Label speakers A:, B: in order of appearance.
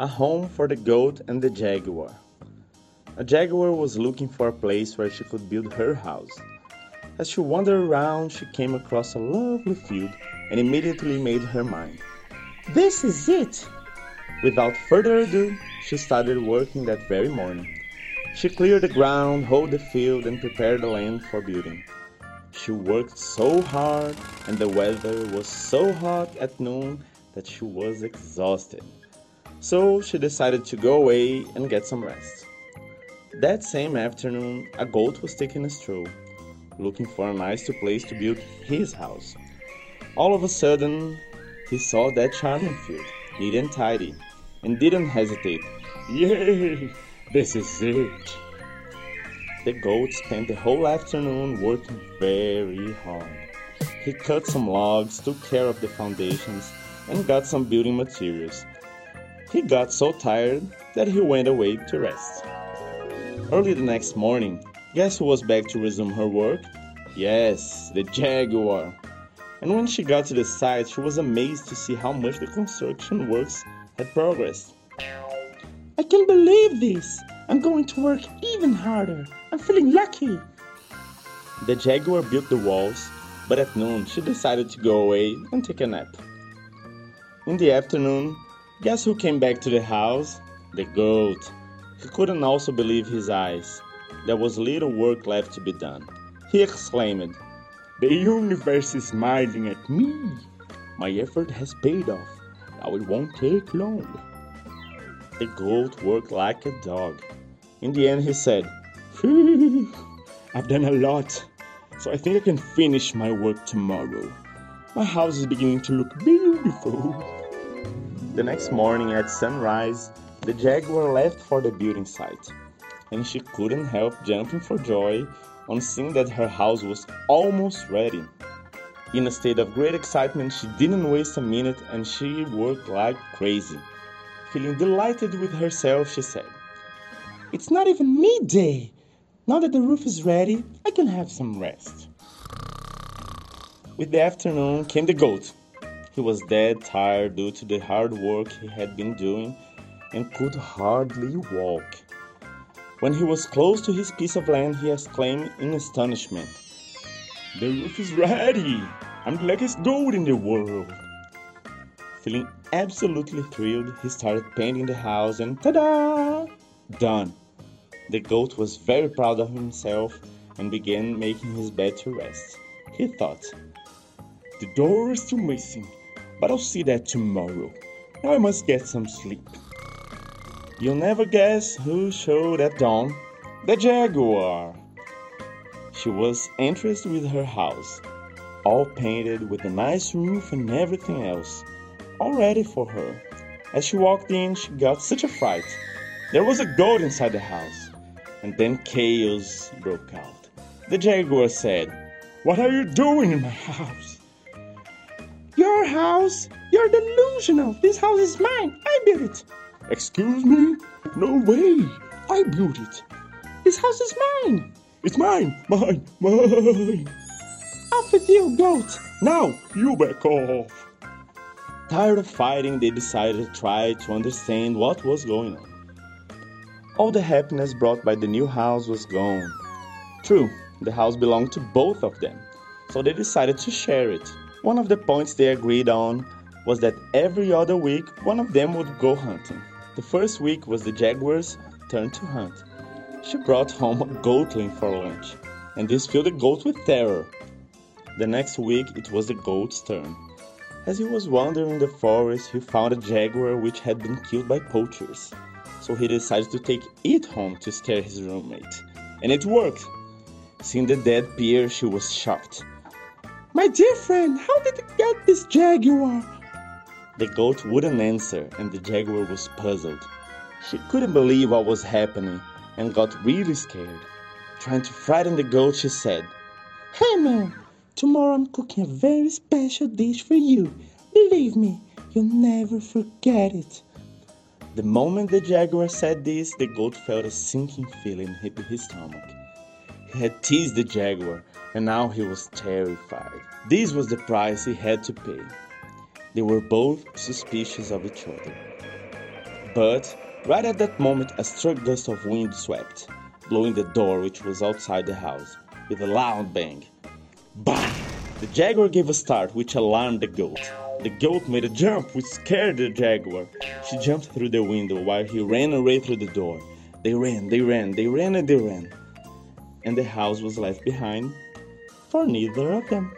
A: A home for the goat and the jaguar. A jaguar was looking for a place where she could build her house. As she wandered around, she came across a lovely field and immediately made her mind. This is it! Without further ado, she started working that very morning. She cleared the ground, hoed the field, and prepared the land for building. She worked so hard, and the weather was so hot at noon that she was exhausted. So she decided to go away and get some rest. That same afternoon, a goat was taking a stroll, looking for a nice place to build his house. All of a sudden, he saw that charming field, neat and tidy, and didn't hesitate. Yay! This is it! The goat spent the whole afternoon working very hard. He cut some logs, took care of the foundations, and got some building materials. He got so tired that he went away to rest. Early the next morning, guess who was back to resume her work? Yes, the jaguar. And when she got to the site, she was amazed to see how much the construction works had progressed.
B: I can't believe this! I'm going to work even harder. I'm feeling lucky.
A: The jaguar built the walls, but at noon she decided to go away and take a nap. In the afternoon, guess who came back to the house? The goat. He couldn't also believe his eyes. There was little work left to be done. He exclaimed, The universe is smiling at me. My effort has paid off. Now it won't take long. The goat worked like a dog. In the end, he said, I've done a lot, so I think I can finish my work tomorrow. My house is beginning to look beautiful. The next morning at sunrise, the jaguar left for the building site, and she couldn't help jumping for joy on seeing that her house was almost ready. In a state of great excitement, she didn't waste a minute and she worked like crazy. Feeling delighted with herself, she said,
B: It's not even midday. Now that the roof is ready, I can have some rest.
A: With the afternoon came the goat. He was dead tired due to the hard work he had been doing and could hardly walk. When he was close to his piece of land, he exclaimed in astonishment, The roof is ready! I'm the luckiest goat in the world! Feeling absolutely thrilled, he started painting the house and ta-da! Done! The goat was very proud of himself and began making his bed to rest. He thought, The door is still missing, but I'll see that tomorrow. Now I must get some sleep. You'll never guess who showed at dawn? The jaguar! She was interested with her house, all painted with a nice roof and everything else all ready for her. As she walked in, she got such a fright. There was a goat inside the house. And then chaos broke out. The jaguar said, What are you doing in my house?
B: Your house? You're delusional. This house is mine. I built it.
A: Excuse me? No way. I built it.
B: This house is mine.
A: It's mine, mine, mine.
B: Off with you, goat.
A: Now, you back off. Tired of fighting, they decided to try to understand what was going on. All the happiness brought by the new house was gone. True, the house belonged to both of them, so they decided to share it. One of the points they agreed on was that every other week one of them would go hunting. The first week was the jaguar's turn to hunt. She brought home a goatling for lunch, and this filled the goat with terror. The next week it was the goat's turn. As he was wandering the forest, he found a jaguar which had been killed by poachers. So he decided to take it home to scare his roommate. And it worked! Seeing the dead pair, she was shocked.
B: My dear friend, how did you get this jaguar?
A: The goat wouldn't answer, and the jaguar was puzzled. She couldn't believe what was happening and got really scared. Trying to frighten the goat, she said,
B: Hey man, Tomorrow I'm cooking a very special dish for you. Believe me, you'll never forget it.
A: The moment the jaguar said this, the goat felt a sinking feeling hit his stomach. Had teased the jaguar, and now he was terrified. This was the price he had to pay. They were both suspicious of each other. But right at that moment, a strong gust of wind swept, blowing the door which was outside the house with a loud bang. Bah! The jaguar gave a start which alarmed the goat. The goat made a jump which scared the jaguar. She jumped through the window while he ran away through the door. They ran, they ran, they ran, and they ran. And the house was left behind for neither of them.